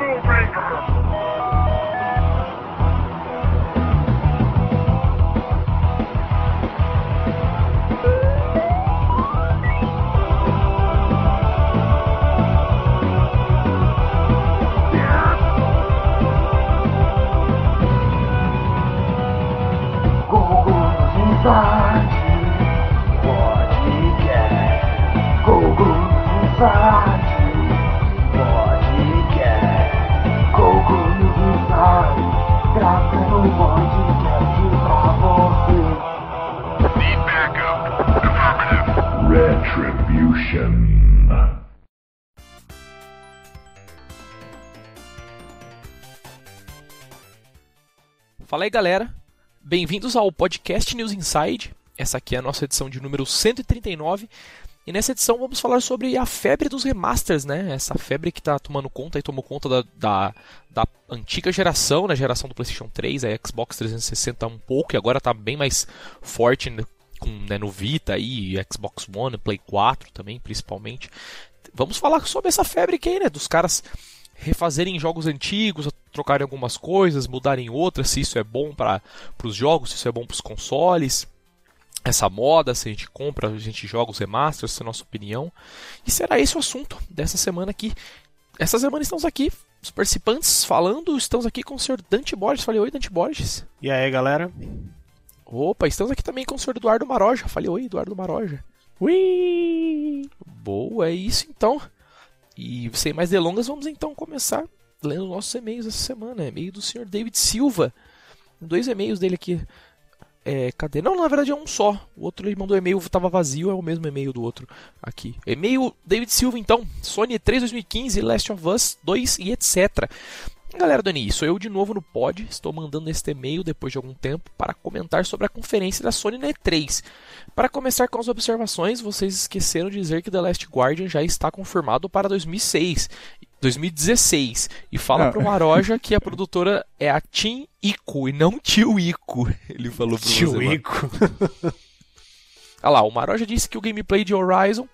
Disney. Fala aí galera, bem-vindos ao podcast News Inside. Essa aqui é a nossa edição de número 139 e nessa edição vamos falar sobre a febre dos remasters, né? Essa febre que está tomando conta e tomou conta da, da, da, antiga geração, na né? geração do PlayStation 3, a Xbox 360 um pouco e agora está bem mais forte né? Com, né, no Vita e Xbox One, Play 4 também, principalmente. Vamos falar sobre essa febre que aí, né? Dos caras refazerem jogos antigos, trocarem algumas coisas, mudarem outras, se isso é bom para os jogos, se isso é bom para os consoles. Essa moda, se a gente compra, a gente joga os remasters, essa é a nossa opinião. E será esse o assunto dessa semana aqui. Essa semana estamos aqui, os participantes falando, estamos aqui com o senhor Dante Borges. Falei oi, Dante Borges. E aí, galera? Opa, estamos aqui também com o senhor Eduardo Maroja. Falei oi, Eduardo Maroja. Ui! Boa, é isso então. E sem mais delongas, vamos então começar lendo nossos e-mails essa semana. E-mail do senhor David Silva. Dois e-mails dele aqui. É, cadê? Não, na verdade é um só. O outro ele mandou e-mail, estava vazio, é o mesmo e-mail do outro aqui. E-mail David Silva, então. Sony 3 2015, Last of Us 2 e etc. Galera do Sou eu de novo no pod, estou mandando este e-mail depois de algum tempo para comentar sobre a conferência da Sony na E3. Para começar com as observações, vocês esqueceram de dizer que The Last Guardian já está confirmado para 2006, 2016 e fala para o Maroja que a produtora é a Team Ico e não Tio Ico. Ele falou pro Tio você, Ico. Olha lá, o Maroja disse que o gameplay de Horizon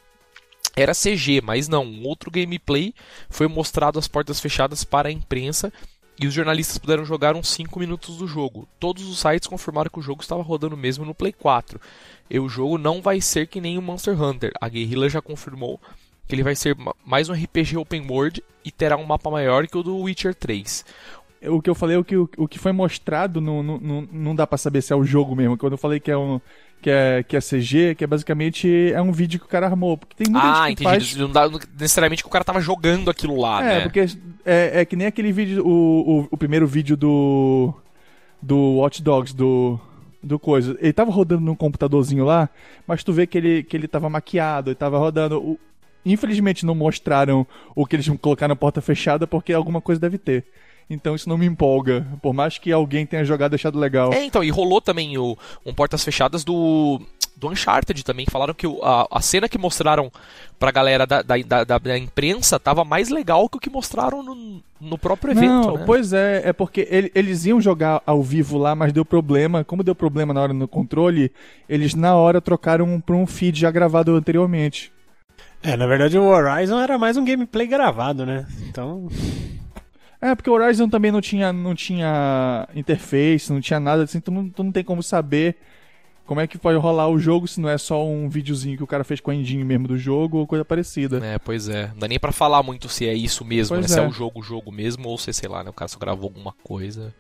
era CG, mas não. Um outro gameplay foi mostrado às portas fechadas para a imprensa e os jornalistas puderam jogar uns 5 minutos do jogo. Todos os sites confirmaram que o jogo estava rodando mesmo no Play 4. E o jogo não vai ser que nem o Monster Hunter. A Guerrilla já confirmou que ele vai ser mais um RPG open world e terá um mapa maior que o do Witcher 3 o que eu falei, o que, o, que foi mostrado, não, não, não dá para saber se é o jogo mesmo. Quando eu falei que é um. Que é, que é CG, que é basicamente é um vídeo que o cara armou. Porque tem muita ah, gente que entendi. Faz... Não dá necessariamente que o cara tava jogando aquilo lá, é, né? Porque é, é que nem aquele vídeo, o, o, o primeiro vídeo do. Do Watch Dogs, do do coisa. Ele tava rodando num computadorzinho lá, mas tu vê que ele, que ele tava maquiado, ele tava rodando. O... Infelizmente não mostraram o que eles colocaram na porta fechada, porque alguma coisa deve ter. Então isso não me empolga. Por mais que alguém tenha jogado e achado legal. É, então, e rolou também o, um Portas Fechadas do, do Uncharted também. Falaram que a, a cena que mostraram pra galera da, da, da, da, imprensa tava mais legal que o que mostraram no, no próprio evento. Não, né? pois é, é porque ele, eles iam jogar ao vivo lá, mas deu problema. Como deu problema na hora no controle, eles na hora trocaram pra um feed já gravado anteriormente. É, na verdade o Horizon era mais um gameplay gravado, né? Então. É, porque o Horizon também não tinha, não tinha interface, não tinha nada assim, tu não, tu não tem como saber como é que pode rolar o jogo se não é só um videozinho que o cara fez com a engine mesmo do jogo ou coisa parecida. É, pois é. Não dá nem pra falar muito se é isso mesmo, né? Se é. é o jogo, o jogo mesmo, ou se, sei lá, né? O cara só gravou alguma coisa.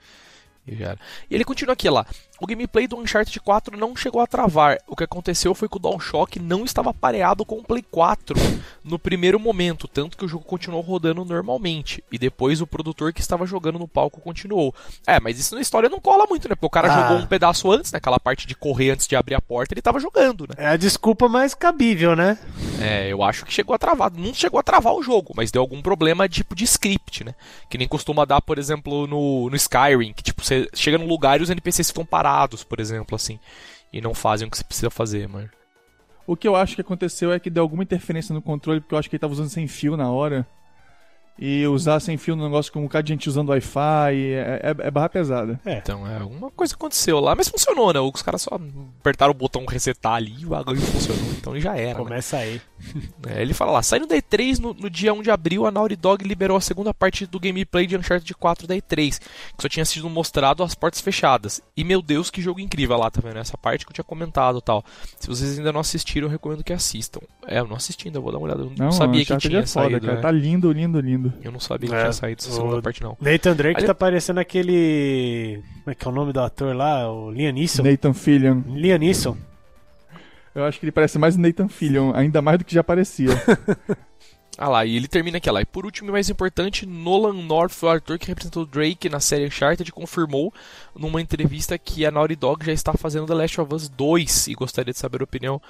E já era. E ele continua aqui lá. O gameplay do Uncharted 4 não chegou a travar. O que aconteceu foi que o DualShock não estava pareado com o Play 4 no primeiro momento, tanto que o jogo continuou rodando normalmente. E depois o produtor que estava jogando no palco continuou. É, mas isso na história não cola muito, né? Porque o cara ah. jogou um pedaço antes, naquela né? parte de correr antes de abrir a porta, ele estava jogando, né? É a desculpa mais cabível, né? É, eu acho que chegou a travar. Não chegou a travar o jogo, mas deu algum problema tipo de script, né? Que nem costuma dar, por exemplo, no, no Skyrim, que tipo, você chega num lugar e os NPCs ficam parados, por exemplo, assim, e não fazem o que você precisa fazer, mano. O que eu acho que aconteceu é que deu alguma interferência no controle, porque eu acho que ele tava usando sem fio na hora. E usar sem fio no negócio com um bocado de gente usando Wi-Fi, é, é, é barra pesada. Então, é, alguma coisa aconteceu lá, mas funcionou, né? Os caras só apertaram o botão resetar ali e o bagulho funcionou. Então já era. Né? Começa aí. É, ele fala lá, saindo da E3 no, no, dia 1 de abril, a Naughty Dog liberou a segunda parte do gameplay de Uncharted 4 da E3, que só tinha sido mostrado às portas fechadas. E meu Deus, que jogo incrível lá, tá vendo? Essa parte que eu tinha comentado tal. Se vocês ainda não assistiram, eu recomendo que assistam. É, eu não assisti ainda, vou dar uma olhada. Eu não, não sabia que tinha é foda, saído. Cara, é. Tá lindo, lindo, lindo. Eu não sabia que é, tinha saído essa segunda parte, não. Nathan Drake Ali... tá parecendo aquele. Como é que é o nome do ator lá? O Liam Neeson. Nathan Fillion. Liam Neeson. Eu acho que ele parece mais Nathan Fillion, ainda mais do que já parecia. ah lá, e ele termina aqui lá. E por último e mais importante, Nolan North, o ator que representou Drake na série Uncharted, confirmou numa entrevista que a Naughty Dog já está fazendo The Last of Us 2 e gostaria de saber a opinião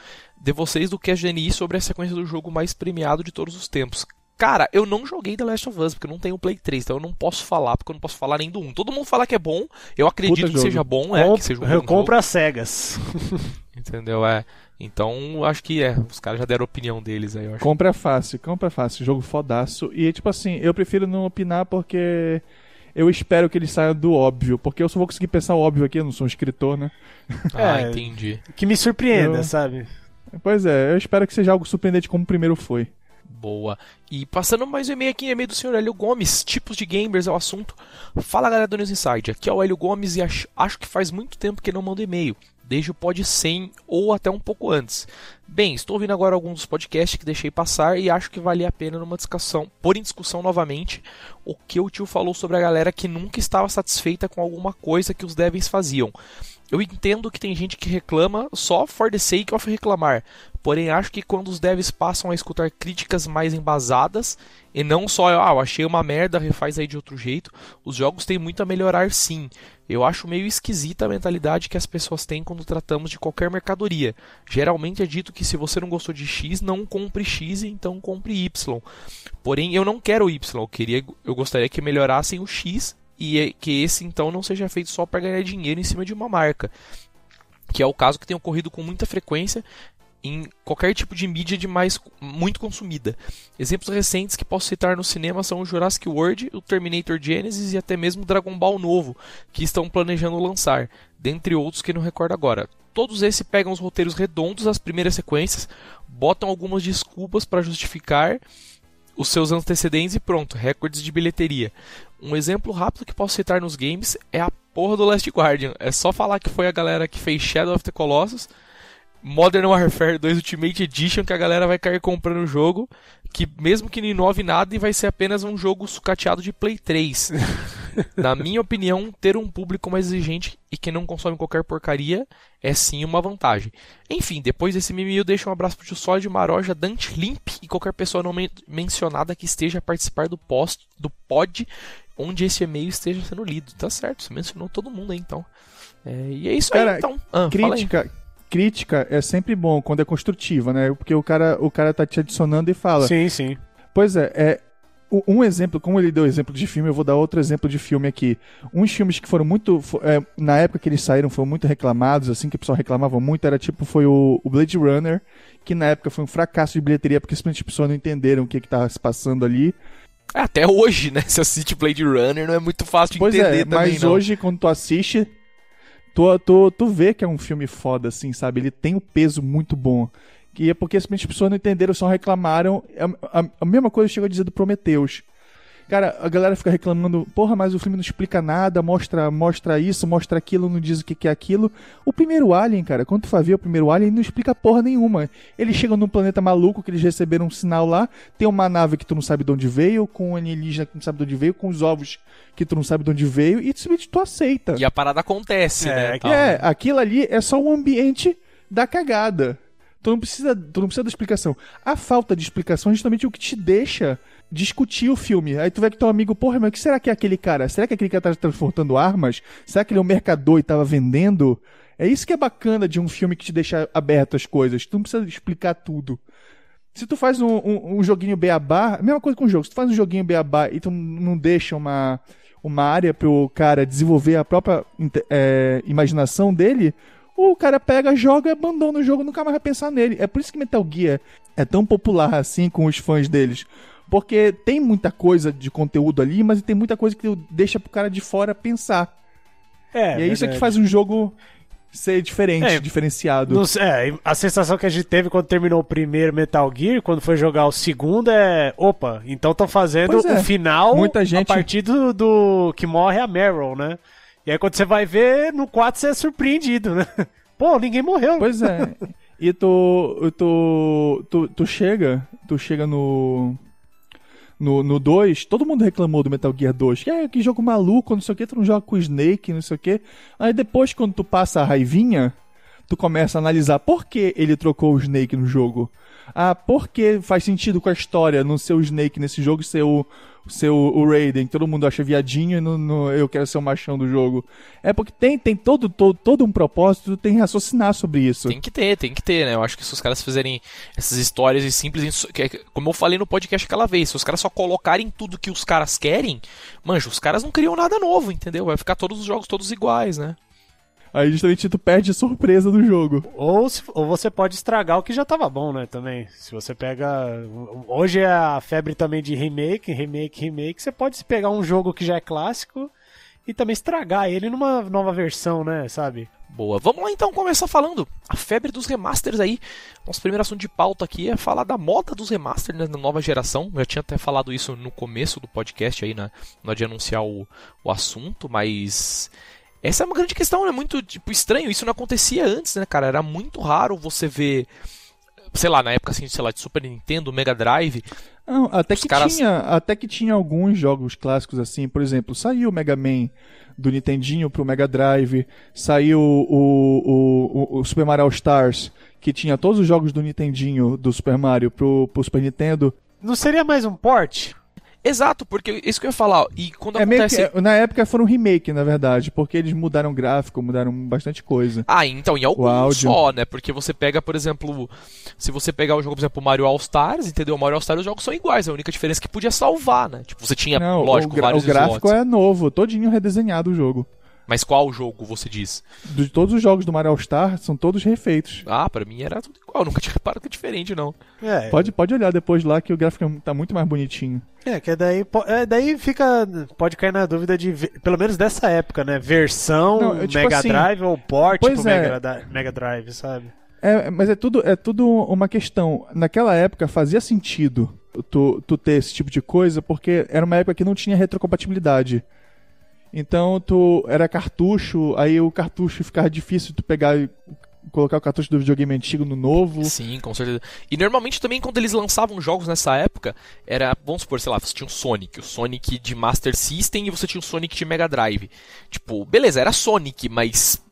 de vocês do que a GNI sobre a sequência do jogo mais premiado de todos os tempos. Cara, eu não joguei The Last of Us, porque eu não tenho Play 3, então eu não posso falar, porque eu não posso falar nem do 1. Todo mundo fala que é bom, eu acredito Puta que jogo. seja bom, é, que seja um eu bom compro as cegas. Entendeu? É. Então, acho que é. Os caras já deram a opinião deles aí, eu acho. Compra fácil, compra fácil. Jogo fodaço. E, tipo assim, eu prefiro não opinar porque eu espero que ele saia do óbvio. Porque eu só vou conseguir pensar o óbvio aqui, eu não sou um escritor, né? Ah, É. entendi. Que me surpreenda, Eu- sabe? Pois é, eu espero que seja algo surpreendente como o primeiro foi. Boa. E passando mais um e-mail aqui, e-mail do senhor Hélio Gomes, tipos de gamers é o assunto. Fala galera do News Inside, aqui é o Hélio Gomes e acho, acho que faz muito tempo que não mando e-mail, desde o pod 100 ou até um pouco antes. Bem, estou ouvindo agora alguns dos podcasts que deixei passar e acho que valia a pena numa discussão, pôr em discussão novamente o que o tio falou sobre a galera que nunca estava satisfeita com alguma coisa que os devs faziam. Eu entendo que tem gente que reclama só for the sake of reclamar, porém acho que quando os devs passam a escutar críticas mais embasadas e não só, ah, eu achei uma merda, refaz aí de outro jeito, os jogos têm muito a melhorar sim. Eu acho meio esquisita a mentalidade que as pessoas têm quando tratamos de qualquer mercadoria. Geralmente é dito que se você não gostou de X, não compre X, então compre Y. Porém, eu não quero Y, eu, queria, eu gostaria que melhorassem o X e é- que esse então não seja feito só para ganhar dinheiro em cima de uma marca. Que é o caso que tem ocorrido com muita frequência em qualquer tipo de mídia de mais muito consumida. Exemplos recentes que posso citar no cinema são o Jurassic World, o Terminator Genesis e até mesmo o Dragon Ball novo, que estão planejando lançar, dentre outros que não recordo agora. Todos esses pegam os roteiros redondos das primeiras sequências, botam algumas desculpas para justificar os seus antecedentes e pronto, recordes de bilheteria. Um exemplo rápido que posso citar nos games é a porra do Last Guardian. É só falar que foi a galera que fez Shadow of the Colossus, Modern Warfare 2 Ultimate Edition, que a galera vai cair comprando o jogo, que mesmo que não inove nada e vai ser apenas um jogo sucateado de Play 3. Na minha opinião, ter um público mais exigente e que não consome qualquer porcaria é sim uma vantagem. Enfim, depois desse mimimi eu deixo um abraço pro Tio Sólido, Maroja, Dante Limp e qualquer pessoa não men- mencionada que esteja a participar do post, do pod onde esse e-mail esteja sendo lido. Tá certo, você mencionou todo mundo aí então. É, e é isso Cara, aí então. Ah, fala aí. Crítica, crítica é sempre bom quando é construtiva, né? Porque o cara, o cara tá te adicionando e fala. Sim, sim. Pois é, é um exemplo, como ele deu exemplo de filme, eu vou dar outro exemplo de filme aqui. Uns filmes que foram muito. é, na época que eles saíram, foram muito reclamados, assim, que o pessoal reclamava muito, era tipo, foi o, o Blade Runner, que na época foi um fracasso de bilheteria, porque simplesmente as pessoas não entenderam o que, que tava se passando ali. É, Até hoje, né? Se assiste Blade Runner, não é muito fácil de Pois entender é, também, mas não. hoje, quando tu assiste, tu, tu, tu vê que é um filme foda, assim, sabe? Ele tem um peso muito bom. Que é porque simplesmente as pessoas não entenderam, só reclamaram. A, a- a mesma coisa chega a dizer do Prometheus. Cara, a galera fica reclamando, porra, mas o filme não explica nada, mostra, mostra isso, mostra aquilo, não diz o que, que é aquilo. O primeiro Alien, cara, quando tu vai ver o primeiro Alien, ele não explica porra nenhuma. Eles chegam num planeta maluco que eles receberam um sinal lá, tem uma nave que tu não sabe de onde veio, com um alienígena que tu não sabe de onde veio, com os ovos que tu não sabe de onde veio, e simplesmente tu aceita. E a parada acontece, É, né? É, aquilo ali é só o ambiente da cagada. Tu não precisa, tu não precisa da explicação. A falta de explicação é justamente o que te deixa discutir o filme. Aí tu vê que teu amigo, porra, mas o que será que é aquele cara? Será que aquele cara tá transportando armas? Será que ele é um mercador e tava vendendo? É isso que é bacana de um filme que te deixa aberto as coisas. Tu não precisa explicar tudo. Se tu faz um, um, um joguinho beabá, mesma coisa com o jogo. Se tu faz um joguinho beabá e tu não deixa uma, uma área pro cara desenvolver a própria é, imaginação dele, o cara pega, joga, abandona o jogo, nunca mais vai pensar nele. É por isso que Metal Gear é tão popular assim com os fãs deles. Porque tem muita coisa de conteúdo ali, mas tem muita coisa que deixa pro cara de fora pensar. É, e é isso que faz um jogo ser diferente, É, diferenciado. Não é, a sensação que a gente teve quando terminou o primeiro Metal Gear, quando foi jogar o segundo, é. Opa, então estão fazendo Pois é. o final Muita gente- a partir do, do que morre a Meryl, né? E aí quando você vai ver, no 4 você é surpreendido, né? Pô, ninguém morreu. Pois é. E tu, tu, tu, tu chega, tu chega no no no 2, todo mundo reclamou do Metal Gear 2. Que é que jogo maluco, não sei o que, tu não joga com o Snake, não sei o que. Aí depois quando tu passa a raivinha, tu começa a analisar por que ele trocou o Snake no jogo. Ah, por que faz sentido com a história não ser o Snake nesse jogo e ser o, ser o, o Raiden, que todo mundo acha viadinho e não, não- eu quero ser o machão do jogo. É porque tem, tem todo, todo, todo um propósito, tem que raciocinar sobre isso. Tem que ter, tem que ter, né? Eu acho que se os caras fizerem essas histórias simples, que- como eu falei no podcast aquela vez, se os caras só colocarem tudo que os caras querem, mancha, os caras não criam nada novo, entendeu? Vai ficar todos os jogos todos iguais, né? Aí justamente tu perde a surpresa do jogo. Ou, se- ou você pode estragar o que já tava bom, né? Também. Se você pega. Hoje é a febre também de remake, remake, remake. Você pode pegar um jogo que já é clássico e também estragar ele numa nova versão, né? Sabe? Boa. Vamos lá então começar falando a febre dos remasters aí. Nosso primeiro assunto de pauta aqui é falar da moda dos remasters né, na nova geração. Eu já tinha até falado isso no começo do podcast aí, na, na hora de anunciar o, o assunto, mas essa é uma grande questão, né? Muito tipo estranho. Isso não acontecia antes, né, cara? Era muito raro você ver sei lá, na época assim, sei lá, de Super Nintendo, Mega Drive, Não, até que caras- tinha, até que tinha alguns jogos clássicos assim, por exemplo, saiu o Mega Man do Nintendinho pro Mega Drive, saiu o, o, o, o Super Mario All Stars, que tinha todos os jogos do Nintendinho do Super Mario pro, pro Super Nintendo. Não seria mais um port? Exato, porque isso que eu ia falar, e quando É acontece. que, na época foram remake, na verdade, porque eles mudaram gráfico, mudaram bastante coisa. Ah, então, em alguns áudio. só, né? Porque você pega, por exemplo, se você pegar o jogo, por exemplo, Mario All Stars, entendeu? Mario All Stars os jogos são iguais, a única diferença é que podia salvar, né? Tipo, você tinha, Não, lógico, o, vários o gráfico slots. é novo, todinho redesenhado o jogo. Mas qual jogo você diz? De todos os jogos do Mario All Star, são todos refeitos. Ah, pra mim era tudo igual, nunca tinha reparado que é diferente, não. É, Pode, pode olhar depois lá que o gráfico tá muito mais bonitinho. É, que daí, po- é, daí fica. Pode cair na dúvida de. Pelo menos dessa época, né? Versão Não, é tipo Mega assim, Drive ou port pro é. Mega, Mega Drive, sabe? É, mas é tudo, é tudo uma questão. Naquela época fazia sentido tu, tu ter esse tipo de coisa, porque era uma época que não tinha retrocompatibilidade. Então tu era cartucho, aí o cartucho ficava difícil tu pegar colocar o cartucho do videogame antigo no novo. Sim, com certeza. E normalmente também quando eles lançavam jogos nessa época, era, vamos supor, sei lá, você tinha o Sonic, o Sonic de Master System e você tinha o Sonic de Mega Drive. Tipo, beleza, era Sonic, mas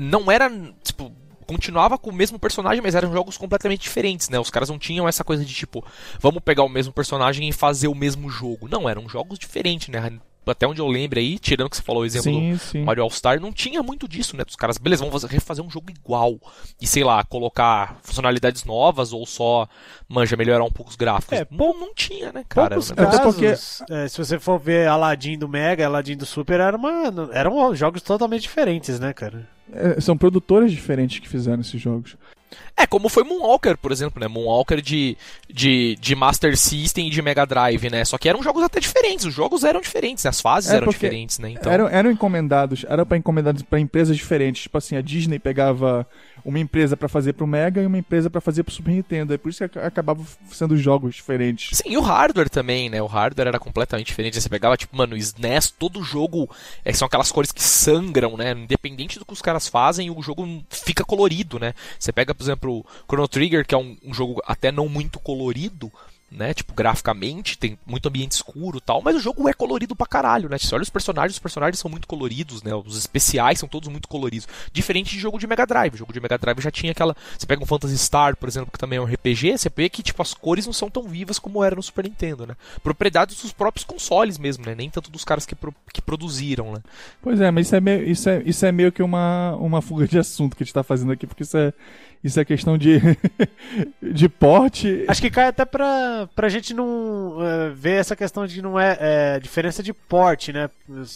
não era, tipo, continuava com o mesmo personagem, mas eram jogos completamente diferentes, né? Os caras não tinham essa coisa de tipo, vamos pegar o mesmo personagem e fazer o mesmo jogo. Não, eram jogos diferentes, né? Até onde eu lembro aí, tirando que você falou o exemplo do, Sim, sim. Mario All Star não tinha muito disso, né? Os caras, beleza, vamos fazer- refazer um jogo igual. E sei lá, colocar funcionalidades novas ou só, manja, melhorar um pouco os gráficos. É, não, não tinha, né, cara? Poucos Até casos, é, se você for ver Aladdin do Mega, Aladdin do Super, era uma, eram jogos totalmente diferentes, né, cara? É, são produtores diferentes que fizeram esses jogos. É, como foi Moonwalker, por exemplo, né? Moonwalker de, de, de Master System e de Mega Drive, né? Só que eram jogos até diferentes, os jogos eram diferentes, né? as fases É, eram diferentes, né? Então, Eram, eram encomendados, eram para encomendados para empresas diferentes. Tipo assim, a Disney pegava uma empresa pra fazer pro Mega e uma empresa pra fazer pro Super Nintendo. É por isso que ac- acabava sendo jogos diferentes. Sim, e o hardware também, né? O hardware era completamente diferente. Você pegava, tipo, mano, SNES, todo jogo é, são aquelas cores que sangram, né? Independente do que os caras fazem, o jogo fica colorido, né? Você pega, por exemplo, o Chrono Trigger, que é um, um jogo até não muito colorido, né? Tipo, graficamente, tem muito ambiente escuro e tal, mas o jogo é colorido pra caralho, né? Você olha os personagens, os personagens são muito coloridos, né? Os especiais são todos muito coloridos. Diferente de jogo de Mega Drive. O jogo de Mega Drive já tinha aquela. Você pega um Phantasy Star, por exemplo, que também é um RPG, você vê que, tipo, as cores não são tão vivas como era no Super Nintendo, né? Propriedades dos próprios consoles mesmo, né? Nem tanto dos caras que, pro- que produziram, né? Pois é, mas isso é meio, isso é, isso é meio que uma, uma fuga de assunto que a gente tá fazendo aqui, porque isso é, isso é questão de, de porte. Acho que cai até pra, pra, pra gente não é, ver essa questão de não é, é diferença de porte, né?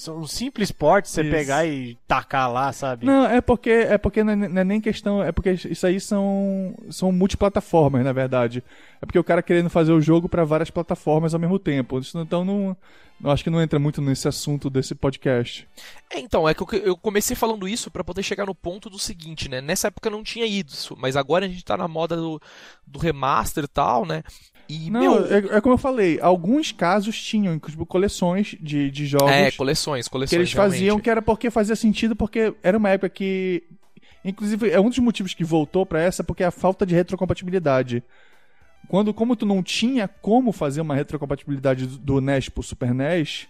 Um simples porte você Isso. pegar e tacar lá, sabe? Não, é porque é porque não é, não é nem questão, é porque isso aí são são multiplataformas, na verdade. É porque o cara querendo fazer o jogo pra várias plataformas ao mesmo tempo. Isso, então não, não acho que não entra muito nesse assunto desse podcast. É, então, é que eu, eu comecei falando isso pra poder chegar no ponto do seguinte, né? Nessa época não tinha isso, mas agora a gente tá na moda do, do remaster e tal, né? E, Não, meu, é, é como eu falei, alguns casos tinham tipo, coleções de, de jogos é, coleções, coleções. que eles faziam realmente. que era porque fazia sentido, porque era uma época que. Inclusive, é um dos motivos que voltou pra essa, porque é a falta de retrocompatibilidade. Quando, como tu não tinha como fazer uma retrocompatibilidade do- do NES pro Super NES,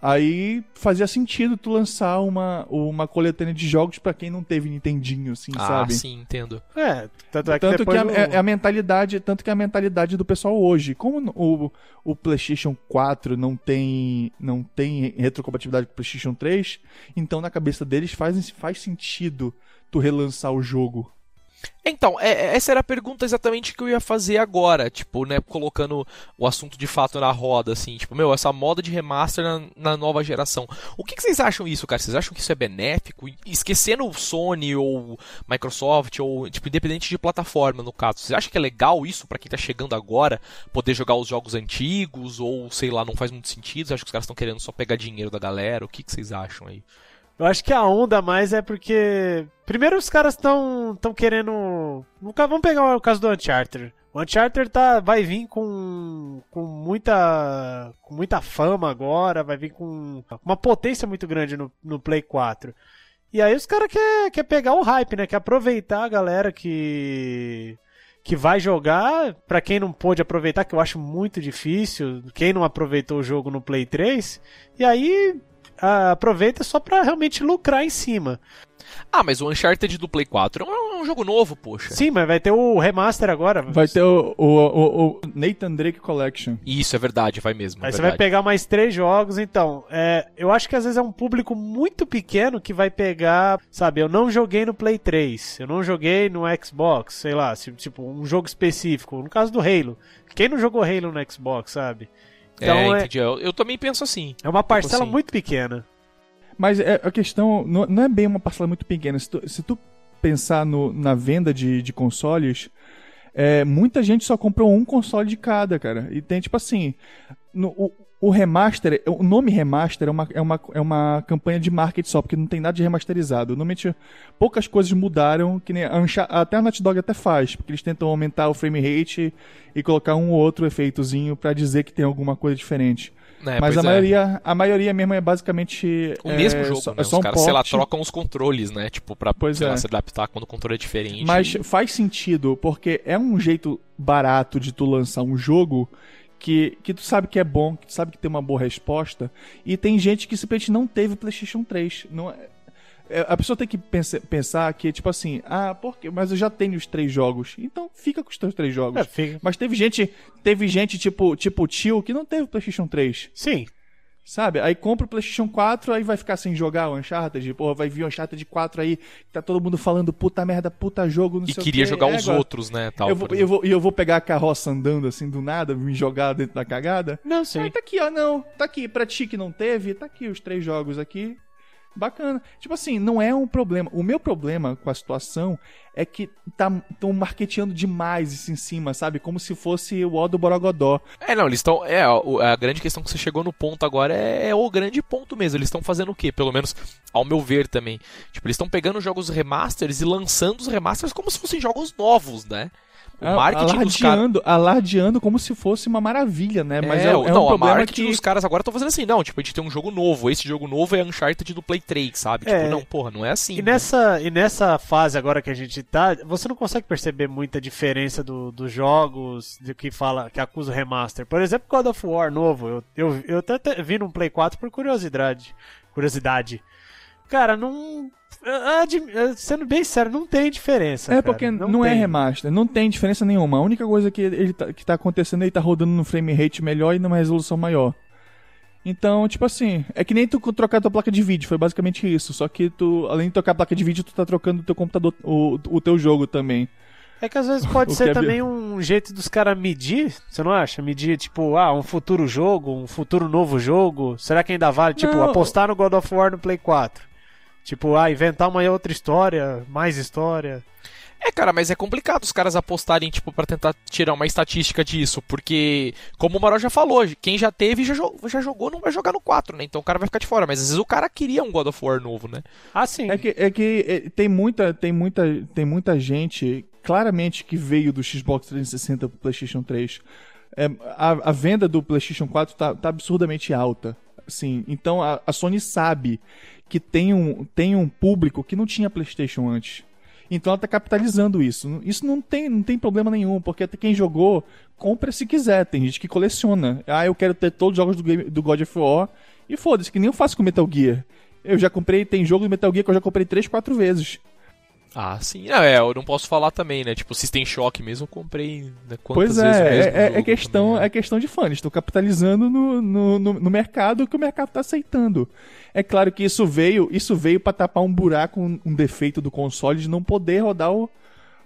aí fazia sentido tu lançar uma, uma coletânea de jogos pra quem não teve Nintendinho, assim, Ah, sabe? sim, entendo. É, tanto é que tanto que a, o- é, a mentalidade, tanto que é a mentalidade do pessoal hoje. Como o, o PlayStation 4 não tem não tem retrocompatibilidade com o PlayStation 3, então na cabeça deles faz faz sentido tu relançar o jogo. Então, é- é- essa era a pergunta exatamente que eu ia fazer agora, tipo, né, colocando o assunto de fato na roda, assim, tipo, meu, essa moda de remaster na, na nova geração. O que, que vocês acham isso, cara? Vocês acham que isso é benéfico? Esquecendo o Sony ou Microsoft, ou, tipo, independente de plataforma, no caso, vocês acham que é legal isso pra quem tá chegando agora, poder jogar os jogos antigos, ou, sei lá, não faz muito sentido? Vocês acham que os caras estão querendo só pegar dinheiro da galera? O que, que vocês acham aí? Eu acho que a onda mais é porque. Primeiro os caras estão tão querendo. Nunca vamos pegar o caso do Uncharted. O Uncharted tá, vai vir com, com muita. com muita fama agora, vai vir com uma potência muito grande no, no Play 4. E aí os caras querem quer pegar o hype, né? Quer aproveitar a galera que. que vai jogar. Pra quem não pôde aproveitar, que eu acho muito difícil. Quem não aproveitou o jogo no Play 3. E aí aproveita só pra realmente lucrar em cima. Ah, mas o Uncharted do Play 4 é um, é um jogo novo, poxa. Sim, mas vai ter o remaster agora. Vai ter o, o, o, o Nathan Drake Collection. Isso, é verdade, vai mesmo. é Aí você vai pegar mais três jogos, então. É, eu acho que às vezes é um público muito pequeno que vai pegar. Sabe, eu não joguei no Play 3, eu não joguei no Xbox, sei lá, se- tipo, um jogo específico. No caso do Halo. Quem não jogou Halo no Xbox, sabe? Então é, é, entendi. Eu, eu também penso assim. é uma parcela assim. muito pequena. Mas é, a questão não, não é bem uma parcela muito pequena. Se tu, se tu pensar no- na venda de, de consoles, é, muita gente só comprou um console de cada, cara. E tem tipo assim. no- o, o remaster, o nome remaster é uma, é, uma, é uma campanha de marketing só, porque não tem nada de remasterizado. Normalmente poucas coisas mudaram, que nem a até a Naughty Dog até faz, porque eles tentam aumentar o frame rate e colocar um ou outro efeitozinho pra dizer que tem alguma coisa diferente. Né? Mas a é. maioria, a maioria mesmo é basicamente O é, mesmo jogo, só, né? é Os só um caras, sei lá, trocam os controles, né? Tipo, pra Pois lá, é. se adaptar quando o controle é diferente. Mas faz sentido, porque é um jeito barato de tu lançar um jogo que, que tu sabe que é bom, que tu sabe que tem uma boa resposta, e tem gente que simplesmente não teve PlayStation 3. Não é- é, a pessoa tem que pensa- pensar que, tipo assim, ah, por quê? Mas eu já tenho os três jogos. Então fica com os teus três jogos. É, fica- Mas teve gente, teve gente tipo, tipo o tio que não teve PlayStation 3. Sim. Sabe? Aí compra o PlayStation 4, aí vai ficar sem jogar o Uncharted. Porra, vai vir o Uncharted 4 aí, que tá todo mundo falando puta merda, puta jogo, não E sei o queria quê. jogar É, os agora, outros, né? Tal, eu vou, eu vou, e eu vou pegar a carroça andando assim do nada, me jogar dentro da cagada. Não, sim. Aí tá aqui, ó, não. Tá aqui, pra ti que não teve, tá aqui os três jogos aqui. Bacana. Tipo assim, não é um problema. O meu problema com a situação é que estão marketeando demais isso em cima, sabe? Como se fosse o ó do Borogodó. É, não, eles estão. É, o- a grande questão que você chegou no ponto agora é, é o grande ponto mesmo. Eles estão fazendo o quê? Pelo menos, ao meu ver também. Tipo, eles estão pegando jogos remasters e lançando os remasters como se fossem jogos novos, né? O marketing dos caras. alardeando, alardeando como se fosse uma maravilha, né? Mas é, é, é não, um a problema marketing que... dos caras agora estão fazendo assim, não, tipo, a gente tem um jogo novo, esse jogo novo é Uncharted do Play 3, sabe? É. Tipo, não, porra, não é assim. E né? nessa, e nessa fase agora que a gente tá, você não consegue perceber muita diferença do- dos jogos do que fala, que acusa o remaster. Por exemplo, God of War novo, eu, eu, eu até vi no Play 4 por curiosidade. Curiosidade. Cara, não. Ah, ah, Sendo bem sério, não tem diferença. É cara, porque não, é tem. remaster, não tem diferença nenhuma. A única coisa que, ele tá, que tá acontecendo é ele tá rodando no frame rate melhor e numa resolução maior. Então, tipo assim, é que nem tu trocar tua placa de vídeo, foi basicamente isso. Só que tu, além de trocar a placa de vídeo, tu tá trocando o teu computador, o, o teu jogo também. É que às vezes pode ser é também um jeito dos caras medir, você não acha? Medir, tipo, ah, um futuro jogo, um futuro novo jogo. Será que ainda vale, tipo, Não. apostar no God of War no Play 4? Tipo, ah, inventar uma outra história, mais história. É, cara, mas é complicado os caras apostarem, tipo, pra tentar tirar uma estatística disso, porque, como o Maró já falou, quem já teve já, jo- já jogou não vai jogar no 4, né? Então o cara vai ficar de fora, mas às vezes o cara queria um God of War novo, né? Ah, sim. É que, é que é, tem, muita, tem, muita, tem muita gente, claramente, que veio do Xbox 360 pro PlayStation 3. É, a, a venda do PlayStation 4 tá, tá absurdamente alta. Assim, então a, a Sony sabe que tem um, tem um público que não tinha PlayStation antes. Então ela tá capitalizando isso. Isso não tem, não tem problema nenhum, porque até quem jogou, compra se quiser. Tem gente que coleciona. Ah, eu quero ter todos os jogos do, game, do God of War. E foda-se, que nem eu faço com Metal Gear. Eu já comprei, tem jogo do Metal Gear que eu já comprei 3, 4 vezes. Ah, sim. Não, é, eu não posso falar também, né? Tipo, System Shock mesmo, eu comprei né, quantas pois é, vezes o mesmo é, é questão, também, né? é questão de fã. Eles estão capitalizando no, no, no, no mercado que o mercado está aceitando. É claro que isso veio, isso veio para tapar um buraco, um, um defeito do console de não poder rodar o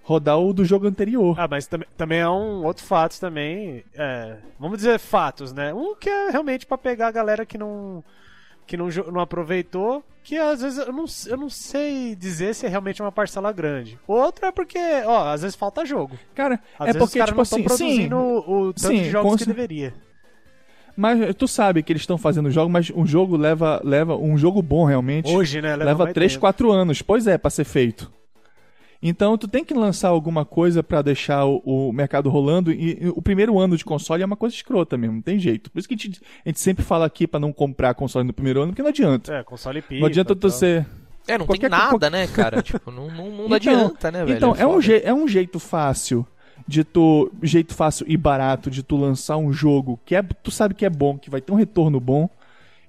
rodar o do jogo anterior. Ah, mas tam- também é um outro fato também. é, vamos dizer fatos, né? Um que é realmente pra pegar a galera que não que não, não aproveitou, que às vezes eu não, eu não sei dizer se é realmente uma parcela grande. Outro é porque, ó, às vezes falta jogo. Cara, Às é vezes porque os caras tipo não assim, estão sim, produzindo o, o tanto Sim, de jogos com que deveria. mas tu sabe que eles estão fazendo jogo, mas um jogo leva leva um jogo bom realmente. Hoje, né? leva mais 3, tempo. 4 anos. Pois é, pra ser feito. Então tu tem que lançar alguma coisa pra deixar o, o mercado rolando e, e o primeiro ano de console é uma coisa escrota mesmo, não tem jeito. Por isso que a gente, a gente sempre fala aqui pra não comprar console no primeiro ano, porque não adianta. É, console pipa. não adianta tu ser É, não qualquer tem nada, né, cara? tipo, não, não, não Então- adianta, né, velho? Então, é, um foda. je- é um jeito fácil de tu. Jeito fácil e barato de tu lançar um jogo que é, tu sabe que é bom, que vai ter um retorno bom.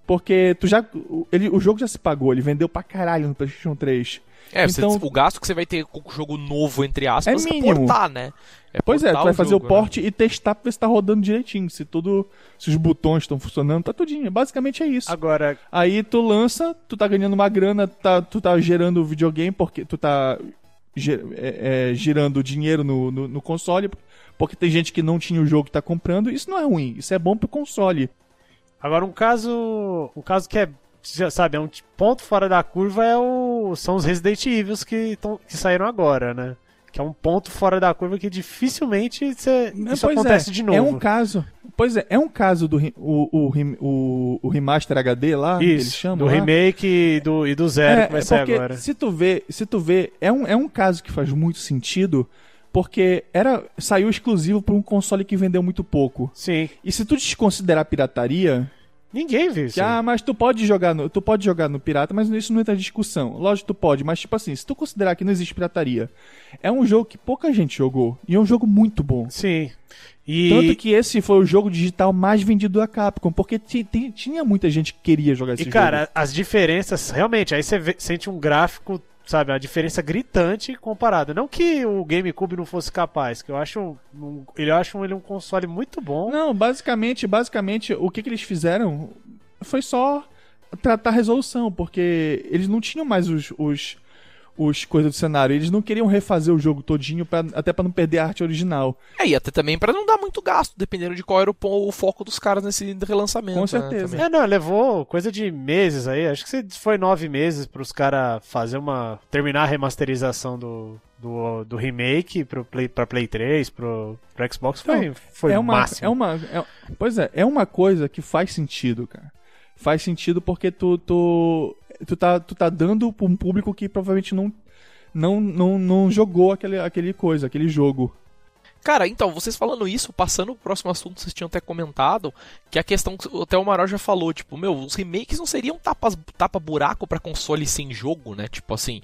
Porque tu já. o- Ele, o jogo já se pagou, ele vendeu pra caralho no PlayStation 3. É, você- então- o gasto que você vai ter com o jogo novo, entre aspas, É é, mínimo. portar, né? É Pois é, tu vai fazer jogo, o porte e testar pra ver se tá rodando direitinho. Se tudo. Se os botões estão funcionando, tá tudinho. Basicamente é isso. Agora, Aí tu lança, tu tá ganhando uma grana, tá, tu tá gerando videogame, porque tu tá ge- é, é, girando dinheiro no, no, no console, porque tem gente que não tinha o jogo que tá comprando. Isso não é ruim, isso é bom pro console. Agora um caso, um caso que é, sabe, é um ponto fora da curva é o são os Resident Evil que, tão, que saíram agora, né? Que é um ponto fora da curva que dificilmente cê, isso Pois acontece é, de novo. É um caso. Pois é, é um caso do o, o, o, o remaster HD lá, que eles Isso, chamam. do lá. remake e do, e do zero que vai é sair agora. Se tu vê, se tu vê, é um, é um caso que faz muito sentido, porque era saiu exclusivo para um console que vendeu muito pouco. Sim. E se tu desconsiderar pirataria, Ninguém viu isso. que, ah, mas tu pode jogar no, tu pode jogar no pirata, mas isso não entra em discussão. Lógico que tu pode, mas tipo assim, se tu considerar que não existe pirataria, é um jogo que pouca gente jogou e é um jogo muito bom. Sim. E Tanto que esse foi o jogo digital mais vendido da Capcom, porque ti- ti- tinha muita gente que queria jogar esse E jogo. cara, as diferenças, realmente, aí você vê- sente um gráfico, sabe, a diferença gritante comparado. Não que o GameCube não fosse capaz, que eu acho, um, ele acho ele um console muito bom. Não, basicamente, basicamente, o que, que eles fizeram foi só tratar a resolução, porque eles não tinham mais os, os, os coisas do cenário. Eles não queriam refazer o jogo todinho, pra, até pra não perder a arte original. É, e até também pra não dar muito gasto, dependendo de qual era o, o foco dos caras nesse relançamento. Com né, certeza. também. É, não, levou coisa de meses aí. Acho que foi nove meses pros caras fazer uma. terminar a remasterização do, do, do remake pro Play, pra Play 3, pro, pro Xbox. Foi, foi é uma, máximo. é uma, é- pois é, é uma coisa que faz sentido, cara. Faz sentido porque tu, tu, tu, tá, tu tá dando pra um público que provavelmente não, não, não, não jogou aquele, aquele coisa, aquele jogo. Cara, então, vocês falando isso, passando pro próximo assunto, vocês tinham até comentado que a questão que até o Maró já falou, tipo, meu, os remakes não seriam tapa-buraco pra console sem jogo, né? Tipo assim,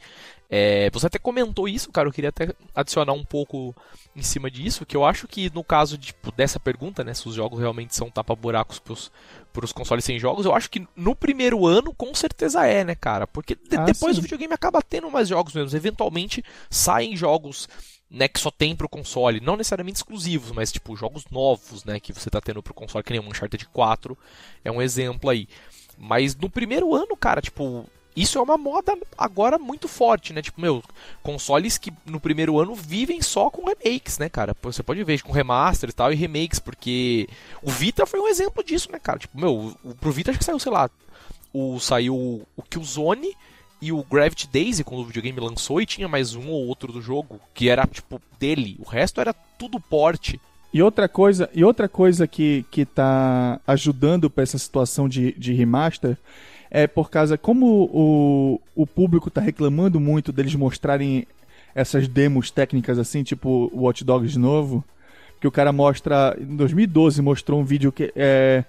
é, você até comentou isso, cara, eu queria até adicionar um pouco em cima disso, que eu acho que no caso tipo, dessa pergunta, né, se os jogos realmente são tapa-buracos pros, pros consoles sem jogos, eu acho que no primeiro ano com certeza é, né, cara? Porque de- Ah, depois sim. o videogame acaba tendo mais jogos mesmo, eventualmente saem jogos né, que só tem pro console, não necessariamente exclusivos, mas tipo jogos novos, né, que você tá tendo pro console, que nem o Uncharted 4, é um exemplo aí. Mas no primeiro ano, cara, tipo, isso é uma moda agora muito forte, né? Tipo, meu, consoles que no primeiro ano vivem só com remakes, né, cara? Você pode ver com remaster e tal e remakes, porque o Vita foi um exemplo disso, né, cara? Tipo, meu, pro Vita acho que saiu, sei lá, o saiu o Killzone e o Gravity Daisy quando o videogame lançou e tinha mais um ou outro do jogo que era tipo dele. O resto era tudo porte. E outra coisa, e outra coisa que, que tá ajudando para essa situação de, de remaster é por causa como o, o público tá reclamando muito deles mostrarem essas demos técnicas assim, tipo o Watch Dogs novo, que o cara mostra em 2012 mostrou um vídeo que é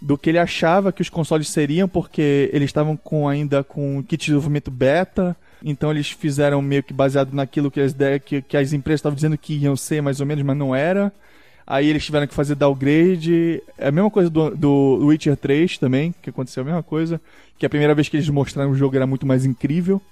do que ele achava que os consoles seriam, porque eles estavam com ainda com kit de desenvolvimento beta, então eles fizeram meio que baseado naquilo que as, que, que as empresas estavam dizendo que iam ser mais ou menos, mas não era. Aí eles tiveram que fazer downgrade. É a mesma coisa do, do Witcher 3 também, que aconteceu a mesma coisa. Que a primeira vez que eles mostraram o jogo era muito mais incrível.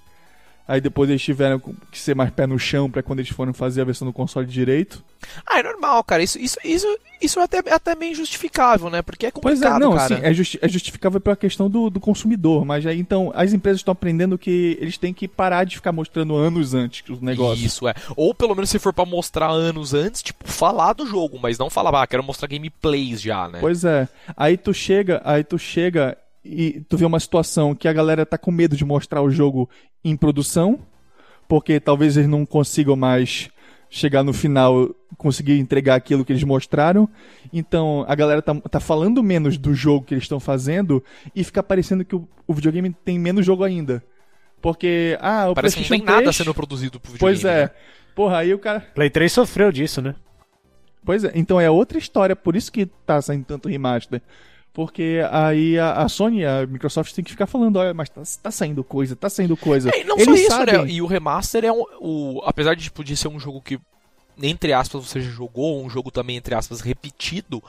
Aí depois eles tiveram que ser mais pé no chão para quando eles foram fazer a versão do console direito. Ah, é normal, cara. Isso, isso, isso, isso é até, até bem justificável, né? Porque é complicado, pois é, não, cara. Sim, é, justi é justificável pela questão do, do consumidor. Mas aí, então, as empresas estão aprendendo que eles têm que parar de ficar mostrando anos antes os negócios. Isso, é. Ou pelo menos se for para mostrar anos antes, tipo, falar do jogo, mas não falar, ah, quero mostrar gameplays já, né? Pois é. Aí tu chega, aí tu chega e tu vê uma situação que a galera tá com medo de mostrar o jogo em produção porque talvez eles não consigam mais chegar no final conseguir entregar aquilo que eles mostraram. Então a galera tá, tá falando menos do jogo que eles estão fazendo e fica parecendo que o, o, videogame tem menos jogo ainda. Porque, ah, o Parece PlayStation que não tem 3... nada sendo produzido pro videogame. Pois é. Né? Porra, aí o cara. Play 3 sofreu disso, né? Pois é, então é outra história, por isso que tá saindo tanto remaster. Porque aí a, Sony, a Microsoft tem que ficar falando, olha, mas tá, tá saindo coisa, tá saindo coisa. É, não Eles só isso, sabem. né? E o remaster é um, o, apesar de poder ser um jogo que entre aspas você já jogou, um jogo também entre aspas repetido,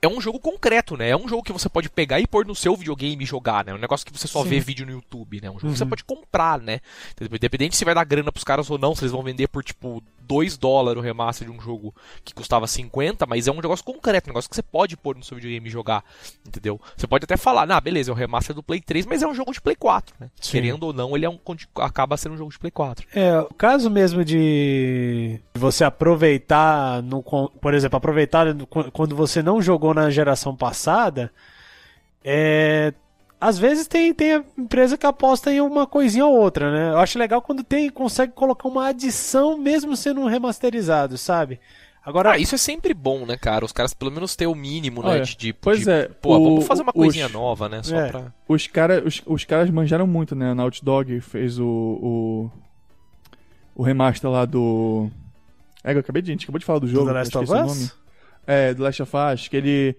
é um jogo concreto, né? É um jogo que você pode pegar e pôr no seu videogame e jogar, né? É um negócio que você só Sim. vê vídeo no YouTube, né? É um jogo Uhum. que você pode comprar, né? Independente se vai dar grana pros caras ou não, se eles vão vender por tipo 2 dólares o remaster de um jogo que custava 50, mas é um negócio concreto, um negócio que você pode pôr no seu videogame e jogar, entendeu? Você pode até falar, ah, beleza, é o remaster do Play 3, mas é um jogo de Play 4, né? Sim. Querendo ou não, ele é um, acaba sendo um jogo de Play 4. É, o caso mesmo de você aproveitar, no, por exemplo, aproveitar quando você não jogou na geração passada, é, às vezes tem, tem a empresa que aposta em uma coisinha ou outra, né? Eu acho legal quando tem consegue colocar uma adição mesmo sendo um remasterizado, sabe? Agora, Ah, isso é sempre bom, né, cara? Os caras pelo menos ter o mínimo, né? Olha, De, de- pois de- é, Pô, o- vamos fazer uma os- coisinha nova, né? Só É. pra. Os, cara, os, os caras manjaram muito, né? A Naughty Dog fez o, o, o remaster lá do... É, eu acabei de, a gente acabou de falar do jogo, The Last of Us? É, do Last of Us, que ele...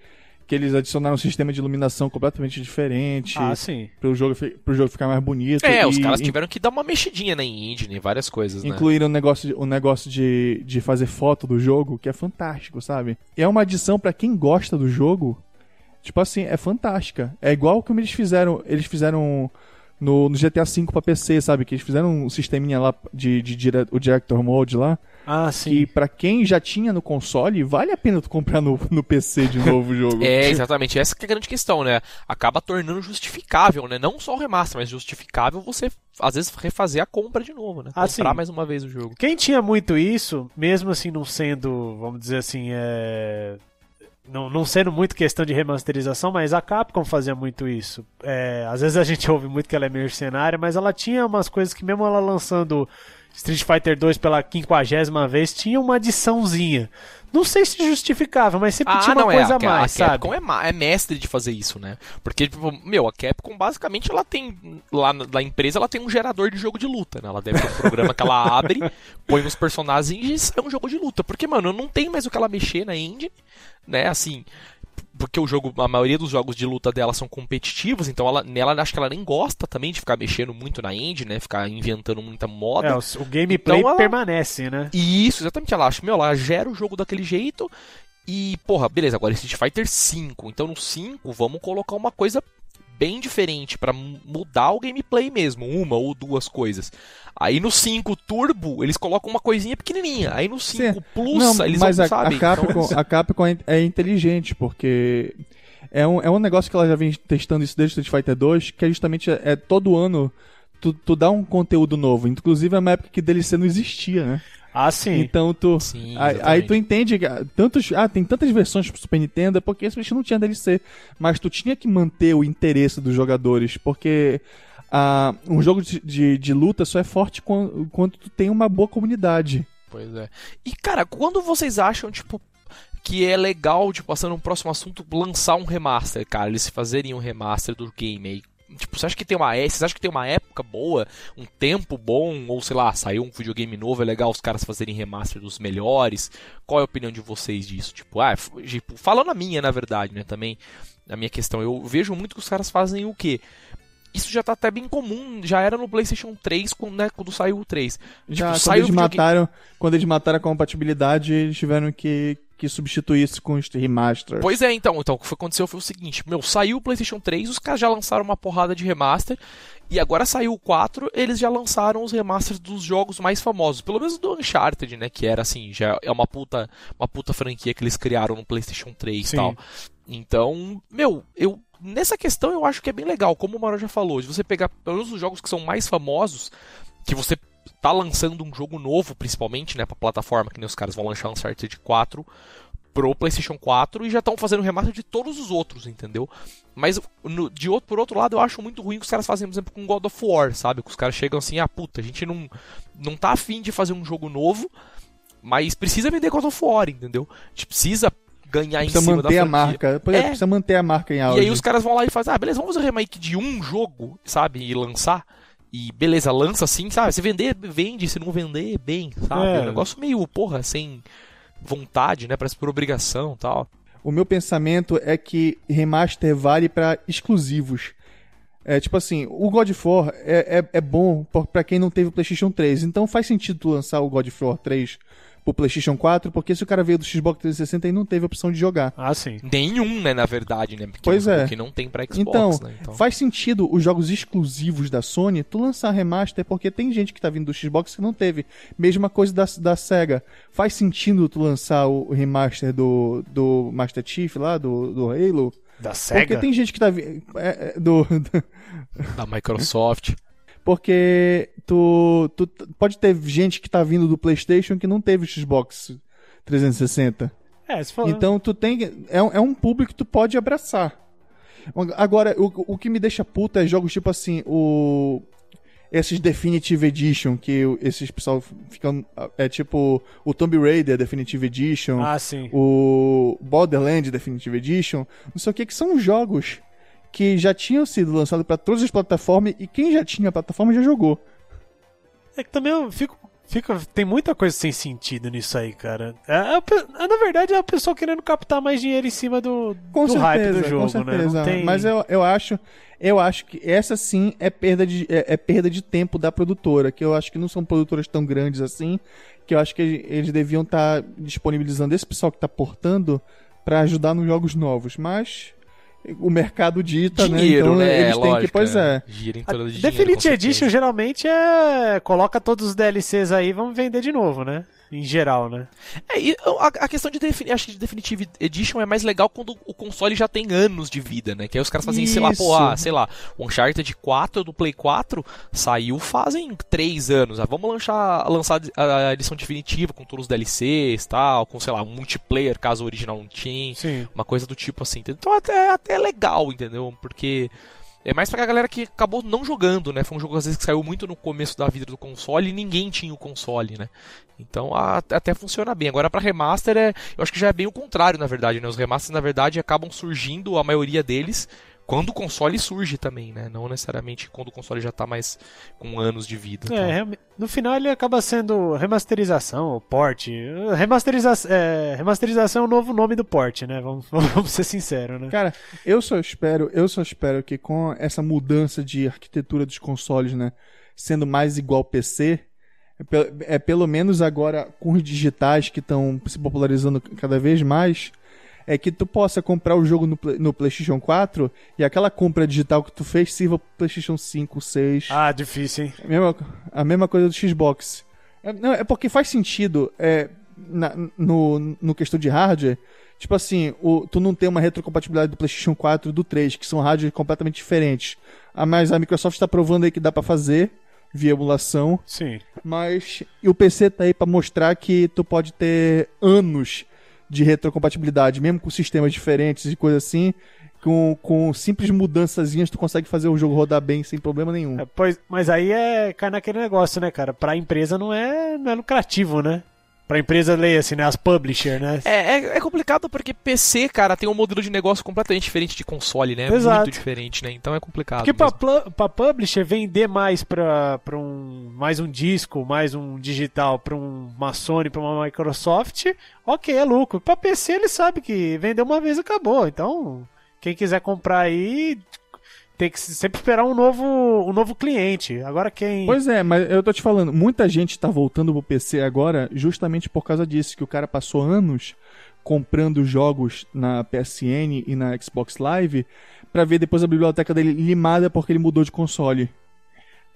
Que eles adicionaram um sistema de iluminação completamente diferente ah, sim. pro, jogo, pro jogo ficar mais bonito. É, e os caras tiveram que dar uma mexidinha na engine, em várias coisas, né? Incluíram o negócio, de- o negócio de, de fazer foto do jogo, que é fantástico, sabe? E é uma adição pra quem gosta do jogo. Tipo assim, é fantástica. É igual como eles fizeram. Eles fizeram no, no GTA V pra PC, sabe? Que eles fizeram um sisteminha lá de, de, dire- o Director Mode lá. Ah, Que sim. pra quem já tinha no console, vale a pena tu comprar no, no PC de novo o jogo. É, exatamente. Essa que é a grande questão, né? Acaba tornando justificável, né? Não só o remaster, mas justificável você, às vezes, refazer a compra de novo, né? Ah, Comprar sim. mais uma vez o jogo. Quem tinha muito isso, mesmo assim não sendo, vamos dizer assim, é... não, não sendo muito questão de remasterização, mas a Capcom fazia muito isso. É, às vezes a gente ouve muito que ela é mercenária, mas ela tinha umas coisas que mesmo ela lançando Street Fighter 2 pela quinquagésima vez, tinha uma adiçãozinha. Não sei se justificava, mas sempre tinha uma não, coisa é, a mais, a sabe? Capcom é, ma- é mestre de fazer isso, né? Porque, tipo, meu, a Capcom basicamente ela tem. Lá na, na empresa ela tem um gerador de jogo de luta, né? Ela deve ter um programa que ela abre, põe uns personagens e sai um jogo de luta. Porque, mano, não tem mais o que ela mexer na engine, né? Assim. Porque o jogo, a maioria dos jogos de luta dela são competitivos, então ela, nela acho que ela nem gosta também de ficar mexendo muito na engine, né? Ficar inventando muita moda. É, o, o gameplay Então ela- permanece, né? E Isso, exatamente. Ela acha, meu, ela gera o jogo daquele jeito e, porra, beleza, agora Street Fighter 5. Então no 5 vamos colocar uma coisa bem diferente pra mu- mudar o gameplay mesmo, uma ou duas coisas. Aí no 5 Turbo, eles colocam uma coisinha pequenininha. Aí no 5 Plus, Não, eles mas não a, sabem. a Capcom, Então, a Capcom é, é inteligente, porque é um, é um negócio que ela já vem testando isso desde Street Fighter 2, que é justamente é, é todo ano tu, tu dá um conteúdo novo. Inclusive é uma época que DLC não existia, né? Ah, sim. Então tu. Sim, aí, aí tu entende que ah, tantos. Ah, tem tantas versões pro Super Nintendo, é porque esse não tinha DLC. Mas tu tinha que manter o interesse dos jogadores, porque. ah, um jogo de, de, de luta só é forte quando, quando tu tem uma boa comunidade. Pois é. E, cara, quando vocês acham, tipo, que é legal, tipo, passando um próximo assunto, lançar um remaster, cara, eles fazerem um remaster do game aí? Tipo, você acha que tem uma, vocês acham que tem uma época boa, um tempo bom, ou sei lá, saiu um videogame novo, é legal os caras fazerem remaster dos melhores? Qual é a opinião de vocês disso? Tipo, ah, tipo, falando a minha, na verdade, né, também, a minha questão, eu vejo muito que os caras fazem o quê? Isso já tá até bem comum, já era no PlayStation 3 quando, né, quando saiu o 3. Já, quando saiu eles o videogame- mataram. Quando eles mataram a compatibilidade, eles tiveram que, que substituir isso com os remaster. Pois é, então, então o que foi- aconteceu foi o seguinte, meu, saiu o PlayStation 3, os caras já lançaram uma porrada de remaster, e agora saiu o 4, eles já lançaram os remasters dos jogos mais famosos, pelo menos do Uncharted, né, que era assim, já é uma puta, uma puta franquia que eles criaram no PlayStation 3 e Sim. tal. Então, meu, eu nessa questão eu acho que é bem legal, como o Maro já falou, de você pegar pelo menos os jogos que são mais famosos, que você tá lançando um jogo novo, principalmente, né, pra plataforma, que nem os caras vão lançar Uncharted 4 pro PlayStation 4 e já estão fazendo remaster de todos os outros, entendeu? Mas no- de outro, por outro lado, eu acho muito ruim que os caras fazem, por exemplo, com God of War, sabe? Que os caras chegam assim, ah, puta, a gente não, não tá afim de fazer um jogo novo, mas precisa vender God of War, entendeu? A gente precisa ganhar Precisa em cima manter da a marca. É, É. Precisa manter a marca em E auge. aí os caras vão lá e fazem, ah, beleza, vamos fazer um remake de um jogo, sabe? E lançar. E beleza, lança assim, sabe? Se vender, vende, se não vender, bem, sabe? É. Um negócio meio, porra, sem vontade, né? Parece por obrigação e tal. O meu pensamento é que remaster vale pra exclusivos. É tipo assim, o God of War é, é, é bom pra quem não teve o PlayStation 3. Então faz sentido tu lançar o God of War 3 pro PlayStation 4, porque se o cara veio do Xbox 360 e não teve a opção de jogar. Ah, sim. Nenhum, né, na verdade, né? Porque Pois é. que não tem pra Xbox, Então, né? Então, faz sentido os jogos exclusivos da Sony tu lançar remaster, porque tem gente que tá vindo do Xbox que não teve. Mesma coisa da, da SEGA. Faz sentido tu lançar o remaster do, do Master Chief lá, do, do Halo. Da Porque SEGA? tem gente que tá vindo. do, da Microsoft. porque tu, tu pode ter gente que tá vindo do PlayStation que não teve o Xbox 360. É, se for... Então tu tem. É, um- é um público que tu pode abraçar. Agora, o, o que me deixa puta é jogos tipo assim, o. Esses Definitive Edition, que esses pessoal ficam. É tipo o Tomb Raider Definitive Edition, Ah, sim. o Borderlands Definitive Edition, não sei o que, que são jogos que já tinham sido lançados para todas as plataformas e quem já tinha a plataforma já jogou. É que também eu fico. Tem muita coisa sem sentido nisso aí, cara. É, é é, na verdade, é a pessoa querendo captar mais dinheiro em cima do, Com do certeza, hype do jogo, com certeza. né? Tem... Mas eu, eu acho, eu acho que essa sim é perda de é, é perda de tempo da produtora, que eu acho que não são produtoras tão grandes assim, que eu acho que eles deviam estar disponibilizando esse pessoal que está portando para ajudar nos jogos novos, mas o mercado dita, Dinheiro, né? Então né? eles têm Lógico, que, pois é. Gira em A torno de dinheiro, certeza. Edition geralmente é. Coloca todos os DLCs aí e vamos vender de novo, né? Em geral, né? É, e a, a questão de, defini acho que de Definitive Edition é mais legal quando o console já tem anos de vida, né? Que aí os caras fazem, sei lá, pô, Isso. ah, sei lá, o Uncharted 4 do Play 4 saiu fazem 3 anos. Ah, vamos lançar, lançar a edição definitiva com todos os DLCs tal, com, sei lá, um multiplayer caso o original não tinha. Sim. Uma coisa do tipo assim. Então até, até é legal, entendeu? Porque é mais pra galera que acabou não jogando, né? Foi um jogo às vezes que saiu muito no começo da vida do console e ninguém tinha o console, né? Então a- até funciona bem. Agora pra remaster é, eu acho que já é bem o contrário, na verdade, né? Os remasters na verdade acabam surgindo a maioria deles quando o console surge também, né? Não necessariamente quando o console já tá mais com anos de vida. É, tá? no final ele acaba sendo remasterização, ou port. Remasteriza é, remasterização é o novo nome do port, né? Vamos, vamos ser sinceros, né? Cara, eu só espero, eu só espero que com essa mudança de arquitetura dos consoles, né, sendo mais igual PC, é, é pelo menos agora com os digitais que estão se popularizando cada vez mais, é que tu possa comprar o jogo no, no PlayStation 4 e aquela compra digital que tu fez sirva pro PlayStation 5, 6. Ah, difícil, hein? A mesma, a mesma coisa do Xbox. É, não, é porque faz sentido. É, na, no, no questão de hardware, tipo assim, o, tu não tem uma retrocompatibilidade do PlayStation 4 e do 3, que são hardware completamente diferentes. Ah, mas a Microsoft está provando aí que dá para fazer via emulação. Sim. Mas e o PC tá aí para mostrar que tu pode ter anos de retrocompatibilidade, mesmo com sistemas diferentes e coisa assim. Com, com simples mudançazinhas, tu consegue fazer o jogo rodar bem sem problema nenhum. É, pois, mas aí é cai naquele negócio, né, cara? Pra empresa não é, não é lucrativo, né? Pra empresa ler assim, né? As publisher, né? É, é, é, complicado porque PC, cara, tem um modelo de negócio completamente diferente de console, né? Exato. Muito diferente, né? Então é complicado. Porque pra, pra publisher vender mais pra, pra um. mais um disco, mais um digital pra um, uma Sony, pra uma Microsoft, ok, é lucro. Pra PC ele sabe que vendeu uma vez acabou. Então, quem quiser comprar aí, tem que sempre esperar um novo, um novo cliente. Agora quem. Pois é, mas eu tô te falando, muita gente tá voltando pro PC agora justamente por causa disso, que o cara passou anos comprando jogos na PSN e na Xbox Live para ver depois a biblioteca dele limada porque ele mudou de console.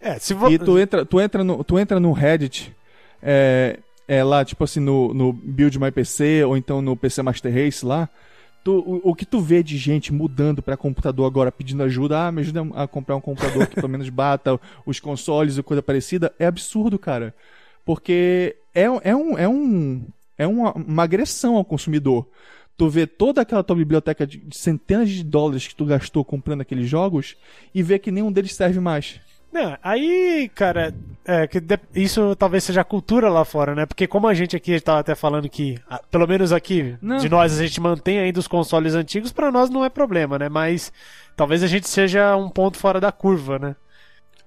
É, se vo... E tu entra, tu entra no, tu entra no Reddit, é, é lá, tipo assim, no, no Build My PC ou então no PC Master Race lá, Tu, o, o, que tu vê de gente mudando para computador agora pedindo ajuda, ah, me ajuda a comprar um computador que pelo menos bata os consoles e coisa parecida, é absurdo, cara. Porque é, é, um, é, um, é uma, uma agressão ao consumidor. Tu vê toda aquela tua biblioteca de centenas de dólares que tu gastou comprando aqueles jogos e vê que nenhum deles serve mais. Não, aí, cara, é, que de, isso talvez seja a cultura lá fora, né? Porque como a gente aqui estava até falando que, pelo menos aqui, não. de nós, a gente mantém ainda os consoles antigos, para nós não é problema, né? Mas talvez a gente seja um ponto fora da curva, né?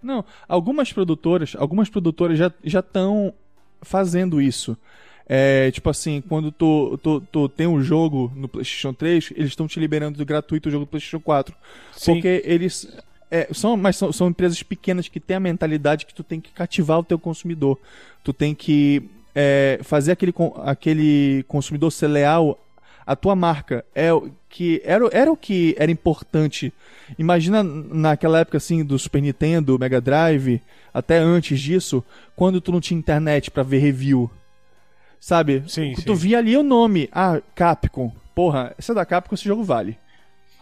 Não, algumas produtoras, algumas produtoras já já estão fazendo isso. É, tipo assim, quando tu, tu, tu tem um jogo no PlayStation 3, eles estão te liberando gratuito o jogo do PlayStation 4. Sim. Porque eles é, são, mas são, são, empresas pequenas que têm a mentalidade que tu tem que cativar o teu consumidor. Tu tem que é, fazer aquele, aquele consumidor ser leal à tua marca. É que era, era o que era importante. Imagina naquela época assim do Super Nintendo, Mega Drive, até antes disso, quando tu não tinha internet para ver review. Sabe? Sim, tu sim. via ali o nome, ah, Capcom. Porra, essa é da Capcom, esse jogo vale.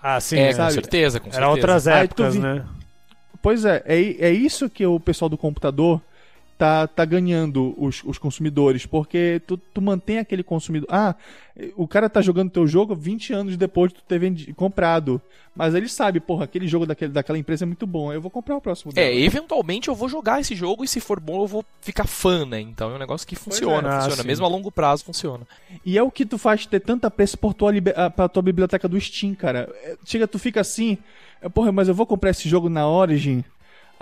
Ah, sim, é, sabe? com certeza, com certeza. Era outras épocas, vi... né? Pois é, é, é isso que o pessoal do computador tá, tá ganhando os, os consumidores, porque tu, tu mantém aquele consumidor. Ah, o cara tá jogando teu jogo 20 anos depois de tu ter vendido, comprado. Mas ele sabe, porra, aquele jogo daquele, daquela empresa é muito bom, eu vou comprar o próximo dela. É, eventualmente eu vou jogar esse jogo e se for bom eu vou ficar fã, né? Então é um negócio que funciona, é. ah, funciona. Mesmo a longo prazo funciona. E é o que tu faz ter tanta pressa por tua, ah, pra tua biblioteca do Steam, cara. É, chega, tu fica assim, porra, mas eu vou comprar esse jogo na Origin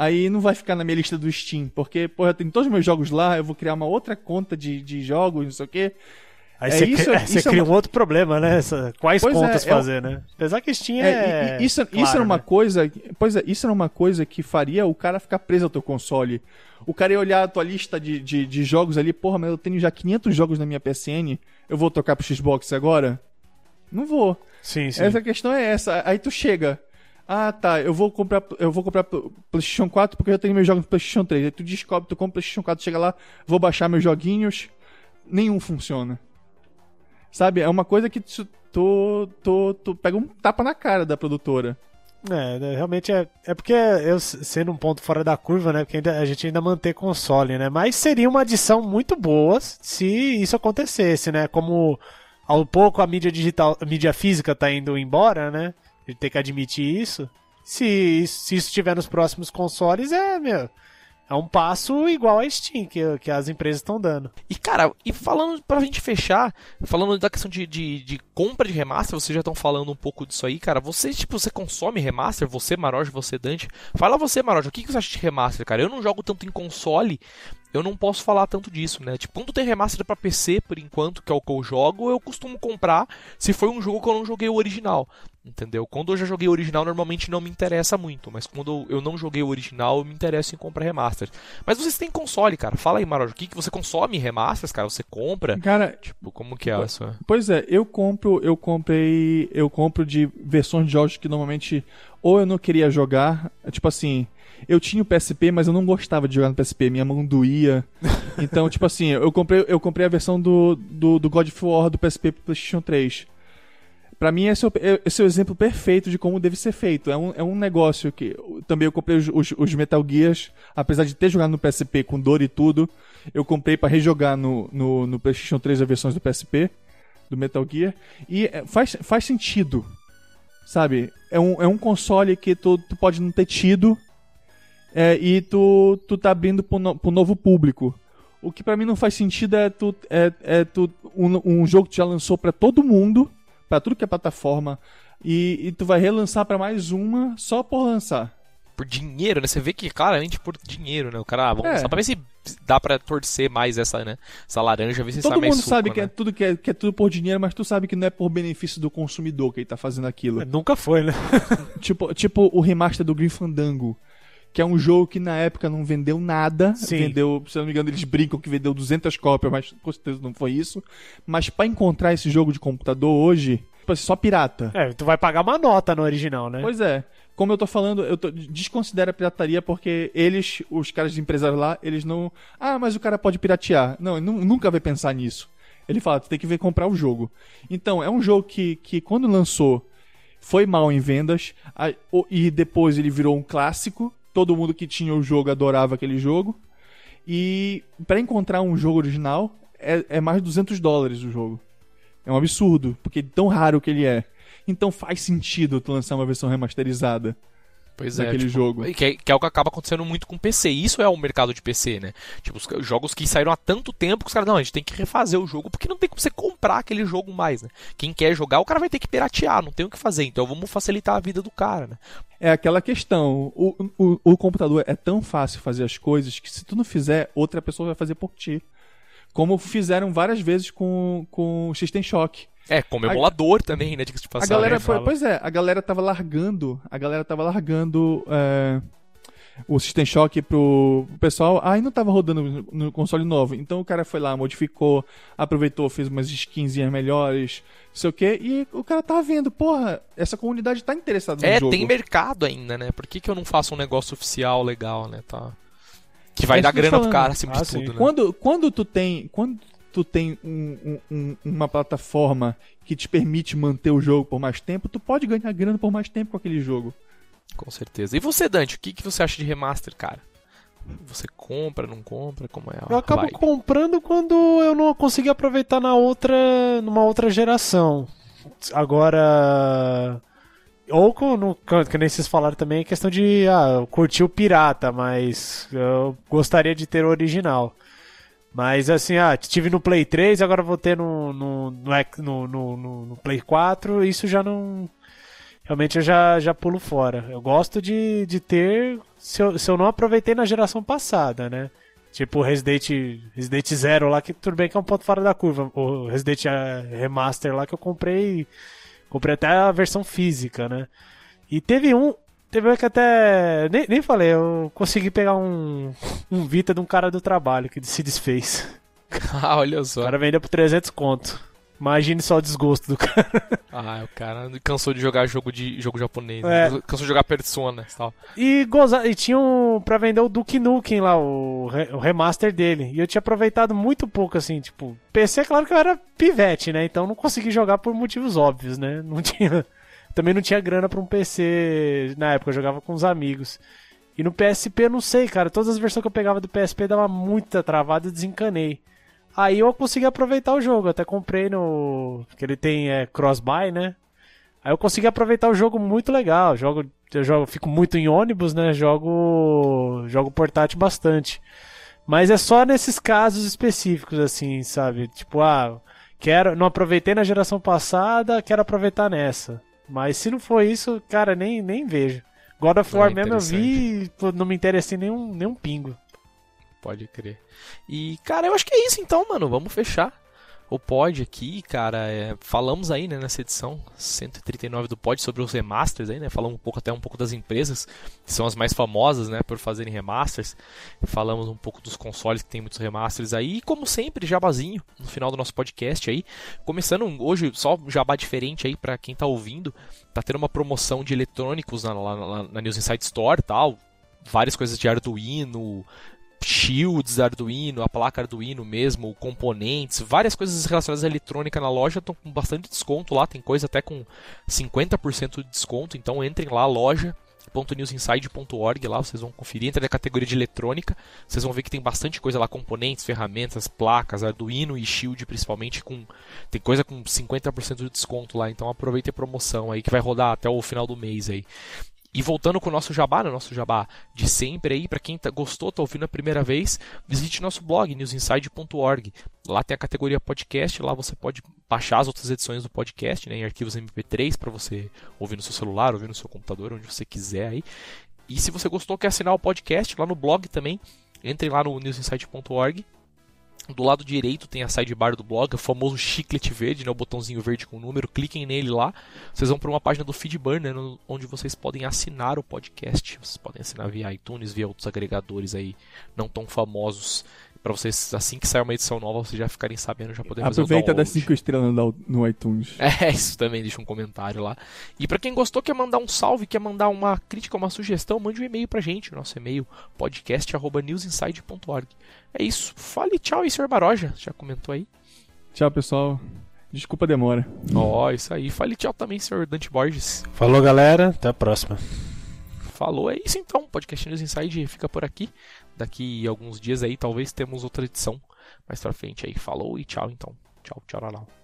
aí não vai ficar na minha lista do Steam, porque, porra, eu tenho todos os meus jogos lá, eu vou criar uma outra conta de, de jogos, não sei o quê. Aí é você, isso, cria, isso cria é uma... um outro problema, né? Essa, quais pois contas é, fazer, é, né? Apesar que Steam é. é isso, claro, isso era uma né? coisa. Pois é, isso era uma coisa que faria o cara ficar preso ao teu console. O cara ia olhar a tua lista de, de, de jogos ali, porra, mas eu tenho já 500 jogos na minha PSN, eu vou tocar pro Xbox agora? Não vou. Sim, sim. Essa questão é essa. Aí tu chega. Ah, tá, eu vou comprar, eu vou comprar PlayStation 4 porque eu tenho meus jogos no PlayStation 3. Aí tu descobre, tu compra PlayStation 4, chega lá, vou baixar meus joguinhos, nenhum funciona. Sabe? É uma coisa que tu, tu, tu, tu pega um tapa na cara da produtora. É, né, realmente é, é porque eu sendo um ponto fora da curva, né? Porque ainda, a gente ainda mantém console, né? Mas seria uma adição muito boa se isso acontecesse, né? Como ao pouco a mídia digital, a mídia física tá indo embora, né? Ele tem que admitir isso. Se, se isso estiver nos próximos consoles, é, meu. É um passo igual a Steam que, que as empresas estão dando. E cara, e falando pra gente fechar, falando da questão de, de, de compra de remaster, vocês já estão falando um pouco disso aí, cara. Você, tipo, você consome remaster? Você, Maroja, você, Dante? Fala você, Maroja, o que, que você acha de remaster, cara? Eu não jogo tanto em console, eu não posso falar tanto disso, né? Tipo, quando tem remaster para PC, por enquanto, que é o que eu jogo, eu costumo comprar se foi um jogo que eu não joguei o original. Entendeu? Quando eu já joguei o original, normalmente não me interessa muito. Mas quando eu não joguei o original, eu me interesso em comprar remaster. Mas vocês têm console, cara. Fala aí, Marojo. O que, que você consome remasters, cara? Você compra? Cara, tipo, como que é a sua? Pois é, eu compro, eu comprei. Eu compro de versões de jogos que normalmente ou eu não queria jogar, Tipo assim, eu tinha o PSP, mas eu não gostava de jogar no PSP, minha mão doía. Então, tipo assim, eu comprei, eu comprei a versão do, do, do God of War do PSP pro PlayStation 3. Pra mim, esse é, o, esse é o exemplo perfeito de como deve ser feito. É um, é um negócio que. Também eu comprei os, os, os Metal Gears, apesar de ter jogado no PSP com dor e tudo. Eu comprei para rejogar no, no, no PlayStation 3 as versões do PSP, do Metal Gear. E é, faz, faz sentido. Sabe? É um, é um console que tu, tu pode não ter tido. É, e tu, tu tá abrindo pro, no, pro novo público. O que para mim não faz sentido é tu, é, é tu um, um jogo que já lançou para todo mundo para tudo que é plataforma e, e tu vai relançar para mais uma só por lançar. Por dinheiro, né? Você vê que claramente por dinheiro, né? O cara, ah, vamos é. lançar pra ver se dá para torcer mais essa, né? Essa laranja, ver se Todo sai mundo suco, sabe né? que é tudo que é, que é tudo por dinheiro, mas tu sabe que não é por benefício do consumidor que ele tá fazendo aquilo. É, nunca foi, né? tipo, tipo o remaster do Green Fandango que é um jogo que na época não vendeu nada. Sim. Vendeu, se não me engano, eles brincam que vendeu 200 cópias, mas com certeza não foi isso. Mas para encontrar esse jogo de computador hoje, tipo assim, só pirata. É, tu vai pagar uma nota no original, né? Pois é. Como eu tô falando, eu tô, desconsidera a pirataria porque eles, os caras de empresários lá, eles não. Ah, mas o cara pode piratear. Não, ele nunca vai pensar nisso. Ele fala, tu tem que ver comprar o jogo. Então, é um jogo que, que quando lançou, foi mal em vendas, e depois ele virou um clássico, todo mundo que tinha o jogo adorava aquele jogo. E para encontrar um jogo original é, é, mais de 200 dólares o jogo. É um absurdo, porque é tão raro que ele é. Então faz sentido tu lançar uma versão remasterizada. Pois é, tipo, jogo. Que é, que é o que acaba acontecendo muito com PC. Isso é o mercado de PC, né? Tipo, os jogos que saíram há tanto tempo que os caras, não, a gente tem que refazer o jogo, porque não tem como você comprar aquele jogo mais, né? Quem quer jogar, o cara vai ter que piratear, não tem o que fazer. Então vamos facilitar a vida do cara, né? É aquela questão, o, o, o computador é tão fácil fazer as coisas que se tu não fizer, outra pessoa vai fazer por ti. Como fizeram várias vezes com, com o System Shock. É, como emulador a, também, né? Diga-se de passagem. A galera foi, pois é, a galera tava largando, a galera tava largando é, o System Shock pro, pessoal. Aí ah, não tava rodando no console novo. Então o cara foi lá, modificou, aproveitou, fez umas skinzinhas melhores, sei o que, e o cara tá vendo, porra, essa comunidade tá interessada no é, jogo. É, tem mercado ainda, né? Por que, que eu não faço um negócio oficial legal, né? Tá. Que vai é dar grana pro cara acima ah, de tudo, né? Quando, quando tu tem. Quando tu tem um, um, uma plataforma que te permite manter o jogo por mais tempo, tu pode ganhar grana por mais tempo com aquele jogo. Com certeza. E você, Dante, o que, que você acha de remaster, cara? Você compra, não compra? Como é? Eu acabo vibe? comprando quando eu não consegui aproveitar na outra, numa outra geração. Agora, ou no, que nem vocês falaram também, a questão de ah, curtir o pirata, mas eu gostaria de ter o original. Mas assim, ah, tive no Play 3, agora vou ter no, no, no, no, no Play 4, isso já não. Realmente eu já, já pulo fora. Eu gosto de, de ter. Se eu, se eu não aproveitei na geração passada, né? Tipo Resident, Resident Zero lá, que tudo bem que é um ponto fora da curva. O Resident eh, Remaster lá que eu comprei. Comprei até a versão física, né? E teve um. Teve um que até. Nem, nem falei, eu consegui pegar um, um Vita de um cara do trabalho que se desfez. ah, olha só. O cara vendeu por 300 conto. Imagine só o desgosto do cara. ah, o cara cansou de jogar jogo de jogo japonês. Né? É. Cansou de jogar Persona e tal. E, goza... e tinha um, pra vender o Duke Nukem lá, o, o remaster dele. E eu tinha aproveitado muito pouco, assim, tipo... PC, claro que eu era pivete, né? Então não consegui jogar por motivos óbvios, né? Não tinha... Também não tinha grana para um PC na época, eu jogava com os amigos. E no PSP eu não sei, cara, todas as versões que eu pegava do PSP dava muita travada e desencanei. Aí eu consegui aproveitar o jogo, até comprei no. que ele tem é, cross-buy, né? Aí eu consegui aproveitar o jogo muito legal. Jogo, eu jogo, fico muito em ônibus, né? Jogo, jogo portátil bastante. Mas é só nesses casos específicos, assim, sabe? Tipo, ah, quero, não aproveitei na geração passada, quero aproveitar nessa. Mas se não for isso, cara, nem, nem vejo. God of War é mesmo eu vi não me interessei nem um, nem um pingo. Pode crer. E, cara, eu acho que é isso então, mano. Vamos fechar o pod aqui, cara, é, falamos aí, né, nessa edição 139 do pod sobre os remasters aí, né? Falamos um pouco até um pouco das empresas que são as mais famosas, né, por fazerem remasters. Falamos um pouco dos consoles que tem muitos remasters aí, e como sempre, jabazinho no final do nosso podcast aí. Começando hoje só jabá diferente aí para quem tá ouvindo. Tá tendo uma promoção de eletrônicos na, na, na News Insight Store, tal, várias coisas de Arduino, shields Arduino, a placa Arduino mesmo, componentes, várias coisas relacionadas à eletrônica na loja estão com bastante desconto lá, tem coisa até com 50% de desconto, então entrem lá, loja .newsinside.org lá, vocês vão conferir, entra na categoria de eletrônica, vocês vão ver que tem bastante coisa lá, componentes, ferramentas, placas, Arduino e Shield principalmente com tem coisa com 50% de desconto lá, então aproveite a promoção aí que vai rodar até o final do mês aí. E voltando com o nosso jabá, né, nosso jabá de sempre aí, para quem tá, gostou, tá ouvindo a primeira vez, visite nosso blog newsinside.org. Lá tem a categoria podcast, lá você pode baixar as outras edições do podcast, né, em arquivos MP3 para você ouvir no seu celular, ouvir no seu computador, onde você quiser aí. E se você gostou, quer assinar o podcast lá no blog também, entre lá no newsinside.org do lado direito tem a sidebar do blog, o famoso chiclete verde, né, o botãozinho verde com o número. Cliquem nele lá. Vocês vão para uma página do Feedburner, onde vocês podem assinar o podcast. Vocês podem assinar via iTunes, via outros agregadores aí não tão famosos para vocês, assim que sair uma edição nova, vocês já ficarem sabendo, já poder Aproveita das 5 estrelas no, iTunes. É, isso também, deixa um comentário lá. E para quem gostou, quer mandar um salve, quer mandar uma crítica, uma sugestão, mande um e-mail pra gente. O nosso e-mail, podcast.newsinside.org. É isso. Fale tchau aí, Sr. Baroja. Já comentou aí? Tchau, pessoal. Desculpa a demora. Ó, oh, isso aí. Fale tchau também, Sr. Dante Borges. Falou, galera. Até a próxima. Falou, é isso então. Podcast News Inside fica por aqui. Daqui alguns dias aí, talvez temos outra edição mais pra frente aí. Falou e tchau então. Tchau, tchau, tchau.